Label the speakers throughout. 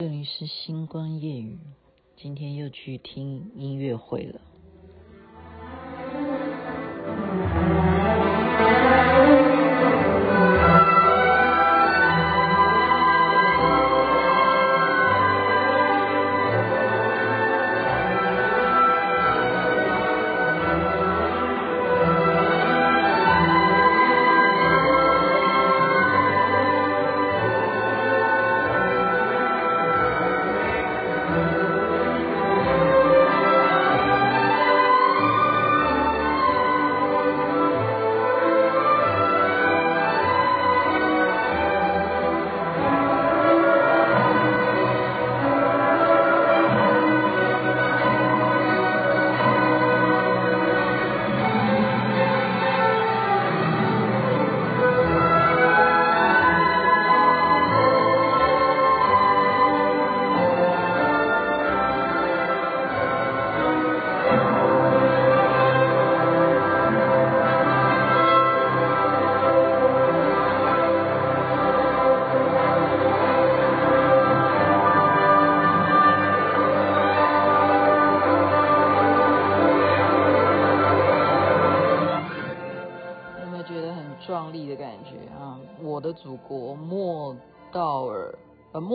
Speaker 1: 这里是星光夜语，今天又去听音乐会了。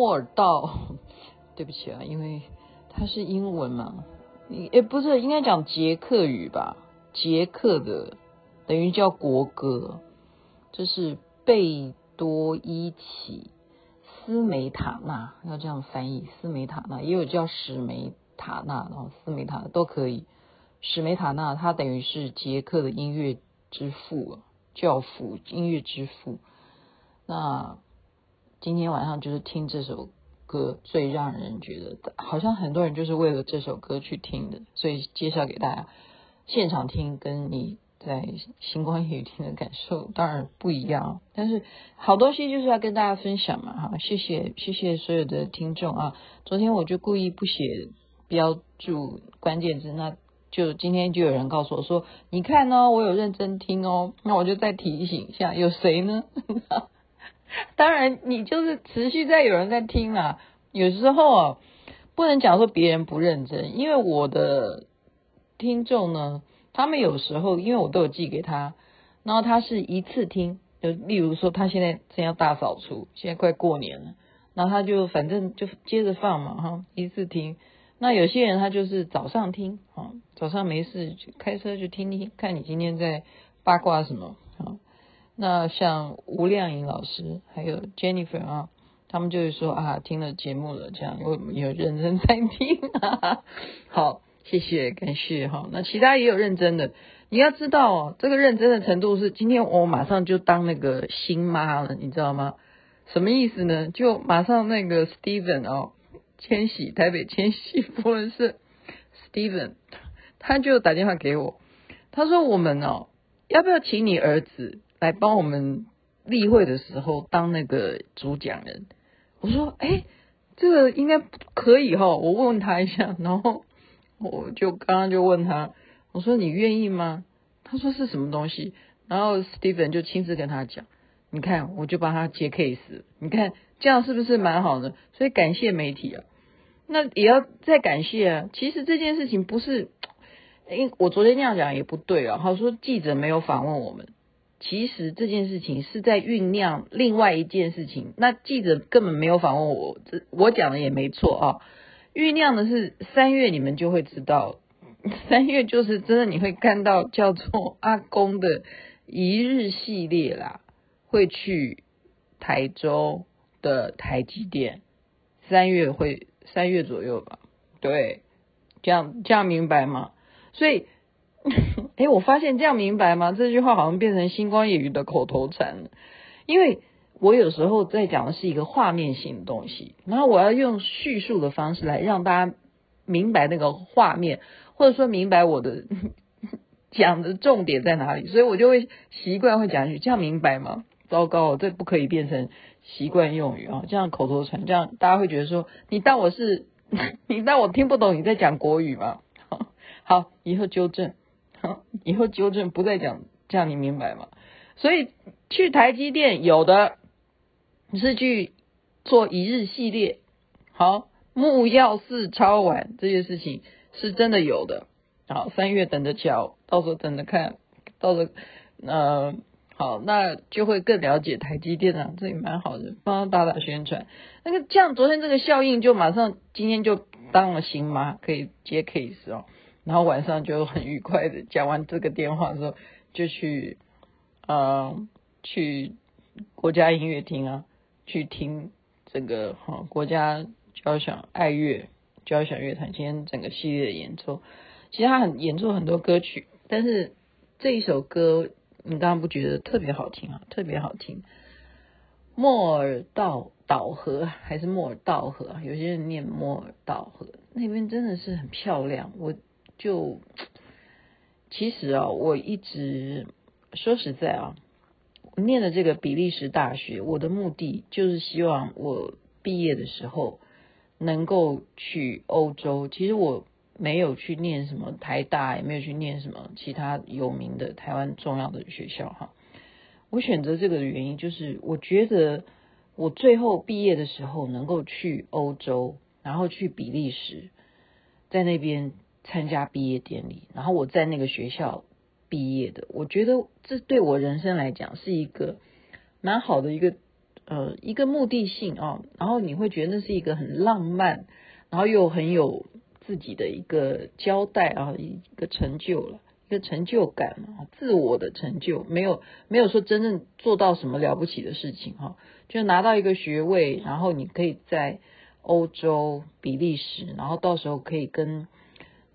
Speaker 1: 莫尔道，对不起啊，因为它是英文嘛，也不是，应该讲捷克语吧？捷克的等于叫国歌，这是贝多伊奇斯梅塔纳，要这样翻译，斯梅塔纳也有叫史梅塔纳，然后斯梅塔纳都可以。史梅塔纳他等于是捷克的音乐之父，教父，音乐之父。那今天晚上就是听这首歌，最让人觉得好像很多人就是为了这首歌去听的，所以介绍给大家。现场听跟你在星光夜听的感受当然不一样，但是好东西就是要跟大家分享嘛，哈！谢谢谢谢所有的听众啊！昨天我就故意不写标注关键字，那就今天就有人告诉我说，你看哦，我有认真听哦，那我就再提醒一下，有谁呢？当然，你就是持续在有人在听啦。有时候啊，不能讲说别人不认真，因为我的听众呢，他们有时候因为我都有寄给他，然后他是一次听，就例如说他现在正要大扫除，现在快过年了，然后他就反正就接着放嘛，哈，一次听。那有些人他就是早上听，啊，早上没事就开车就听听，看你今天在八卦什么，啊。那像吴亮颖老师还有 Jennifer 啊，他们就是说啊，听了节目了，这样有有认真在听啊。好，谢谢感谢哈。那其他也有认真的，你要知道哦，这个认真的程度是今天我马上就当那个新妈了，你知道吗？什么意思呢？就马上那个 Steven 哦，千禧台北千禧夫人是 Steven，他就打电话给我，他说我们哦，要不要请你儿子？来帮我们例会的时候当那个主讲人，我说，哎，这个应该可以哈，我问问他一下，然后我就刚刚就问他，我说你愿意吗？他说是什么东西，然后 Steven 就亲自跟他讲，你看我就帮他接 case，你看这样是不是蛮好的？所以感谢媒体啊，那也要再感谢啊。其实这件事情不是，因我昨天那样讲也不对啊，好说记者没有访问我们。其实这件事情是在酝酿另外一件事情，那记者根本没有访问我，这我讲的也没错啊。酝酿的是三月，你们就会知道，三月就是真的你会看到叫做阿公的一日系列啦，会去台州的台积电，三月会三月左右吧，对，这样这样明白吗？所以。哎，我发现这样明白吗？这句话好像变成星光夜语的口头禅了。因为我有时候在讲的是一个画面性的东西，然后我要用叙述的方式来让大家明白那个画面，或者说明白我的 讲的重点在哪里，所以我就会习惯会讲一句：“这样明白吗？”糟糕，这不可以变成习惯用语啊！这样口头禅，这样大家会觉得说：“你当我是，你当我听不懂你在讲国语吗？” 好，以后纠正。以后纠正不再讲，这样你明白吗？所以去台积电有的是去做一日系列，好，木曜四超玩这件事情是真的有的。好，三月等着瞧，到时候等着看，到时候呃。好，那就会更了解台积电啊，这也蛮好的，帮他打打宣传。那个这样，昨天这个效应就马上今天就当了新妈，可以接 case 哦。然后晚上就很愉快的讲完这个电话之后，就去呃去国家音乐厅啊，去听这个哈、国家交响爱乐交响乐团今天整个系列的演奏。其实他很演奏很多歌曲，但是这一首歌。你刚刚不觉得特别好听啊？特别好听，莫尔道岛河还是莫尔道河？有些人念莫尔道河，那边真的是很漂亮。我就其实啊，我一直说实在啊，念的这个比利时大学，我的目的就是希望我毕业的时候能够去欧洲。其实我。没有去念什么台大，也没有去念什么其他有名的台湾重要的学校哈。我选择这个的原因就是，我觉得我最后毕业的时候能够去欧洲，然后去比利时，在那边参加毕业典礼，然后我在那个学校毕业的。我觉得这对我人生来讲是一个蛮好的一个呃一个目的性啊。然后你会觉得那是一个很浪漫，然后又很有。自己的一个交代啊，一个成就了，一个成就感啊，自我的成就，没有没有说真正做到什么了不起的事情哈，就拿到一个学位，然后你可以在欧洲比利时，然后到时候可以跟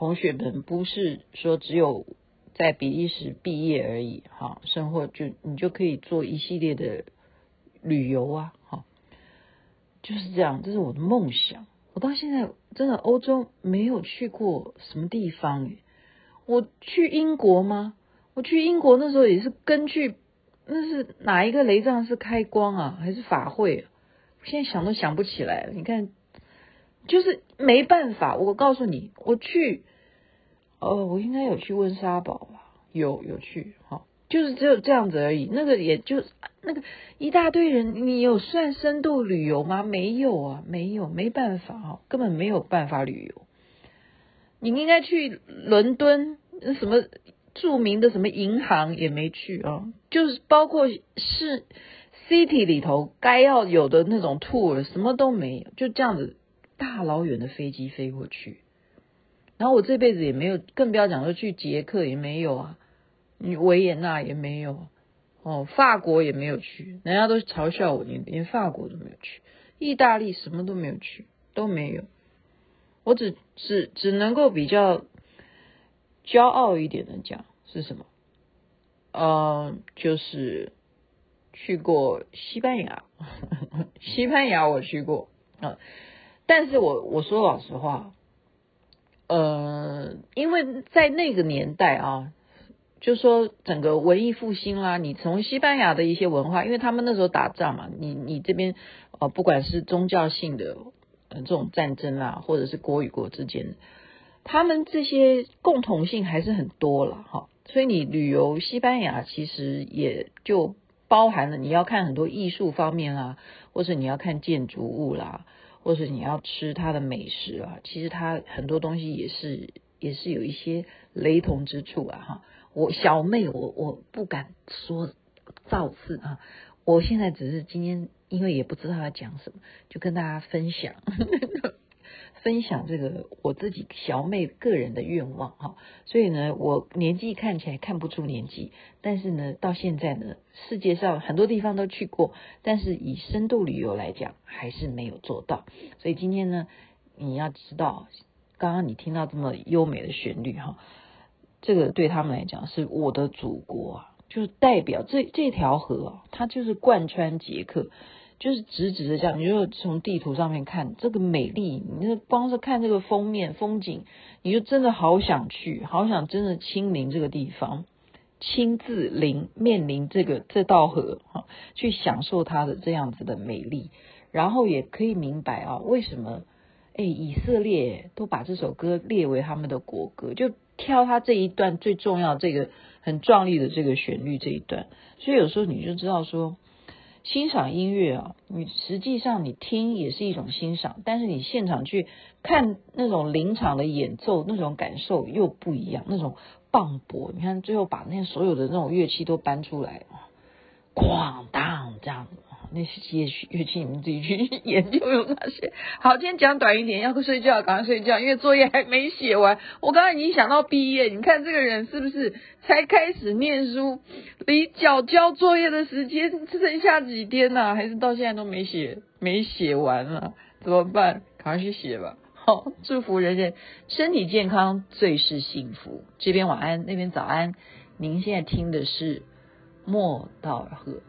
Speaker 1: 同学们不是说只有在比利时毕业而已哈，生活就你就可以做一系列的旅游啊，哈，就是这样，这是我的梦想。我到现在真的欧洲没有去过什么地方，我去英国吗？我去英国那时候也是根据那是哪一个雷藏是开光啊，还是法会？现在想都想不起来了。你看，就是没办法。我告诉你，我去，哦，我应该有去温莎堡吧？有有去，好。就是只有这样子而已，那个也就那个一大堆人，你有算深度旅游吗？没有啊，没有，没办法啊，根本没有办法旅游。你应该去伦敦，什么著名的什么银行也没去啊，就是包括是 city 里头该要有的那种 tour，什么都没有，就这样子大老远的飞机飞过去。然后我这辈子也没有，更不要讲说去捷克也没有啊。维也纳也没有哦，法国也没有去，人家都嘲笑我，连连法国都没有去，意大利什么都没有去，都没有。我只只只能够比较骄傲一点的讲是什么？呃，就是去过西班牙，西班牙我去过啊，但是我我说老实话，呃，因为在那个年代啊。就说整个文艺复兴啦，你从西班牙的一些文化，因为他们那时候打仗嘛，你你这边呃不管是宗教性的呃这种战争啦，或者是国与国之间，他们这些共同性还是很多了哈。所以你旅游西班牙，其实也就包含了你要看很多艺术方面啦，或者你要看建筑物啦，或是你要吃它的美食啊，其实它很多东西也是也是有一些雷同之处啊哈。我小妹，我我不敢说造次啊！我现在只是今天，因为也不知道要讲什么，就跟大家分享分享这个我自己小妹个人的愿望哈。所以呢，我年纪看起来看不出年纪，但是呢，到现在呢，世界上很多地方都去过，但是以深度旅游来讲，还是没有做到。所以今天呢，你要知道，刚刚你听到这么优美的旋律哈。这个对他们来讲是我的祖国啊，就是代表这这条河啊，它就是贯穿捷克，就是直直的这样。你就从地图上面看这个美丽，你就光是看这个封面风景，你就真的好想去，好想真的亲临这个地方，亲自临面临这个这道河哈，去享受它的这样子的美丽，然后也可以明白啊，为什么哎以色列都把这首歌列为他们的国歌，就。挑他这一段最重要，这个很壮丽的这个旋律这一段，所以有时候你就知道说，欣赏音乐啊，你实际上你听也是一种欣赏，但是你现场去看那种临场的演奏，那种感受又不一样，那种磅礴。你看最后把那所有的那种乐器都搬出来，哐当这样。那些乐器乐器，你们自己去研究有哪些。好，今天讲短一点，要不睡觉赶快睡觉，因为作业还没写完。我刚刚已经想到毕业，你看这个人是不是才开始念书，离缴交作业的时间剩下几天呢、还是到现在都没写，没写完了？怎么办？赶快去写吧。好，祝福人人身体健康，最是幸福。这边晚安，那边早安。您现在听的是莫道尔贺。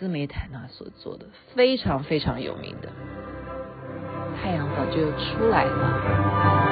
Speaker 1: 斯梅坦纳所做的非常非常有名的，太阳早就出来了。